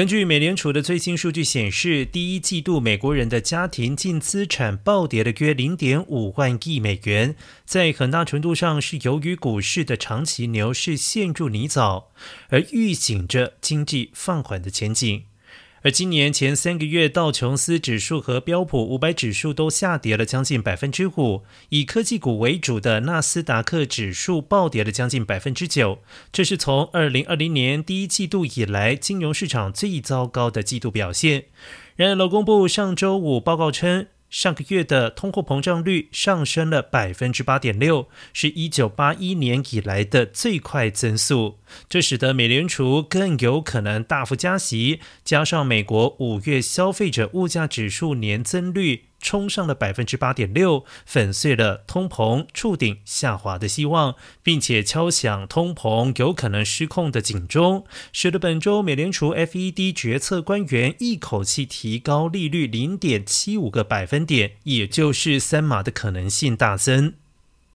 根据美联储的最新数据显示，第一季度美国人的家庭净资产暴跌了约零点五万亿美元，在很大程度上是由于股市的长期牛市陷入泥沼，而预警着经济放缓的前景。而今年前三个月，道琼斯指数和标普五百指数都下跌了将近百分之五，以科技股为主的纳斯达克指数暴跌了将近百分之九，这是从二零二零年第一季度以来金融市场最糟糕的季度表现。然而，劳工部上周五报告称。上个月的通货膨胀率上升了百分之八点六，是一九八一年以来的最快增速。这使得美联储更有可能大幅加息，加上美国五月消费者物价指数年增率。冲上了百分之八点六，粉碎了通膨触顶下滑的希望，并且敲响通膨有可能失控的警钟，使得本周美联储 FED 决策官员一口气提高利率零点七五个百分点，也就是三码的可能性大增。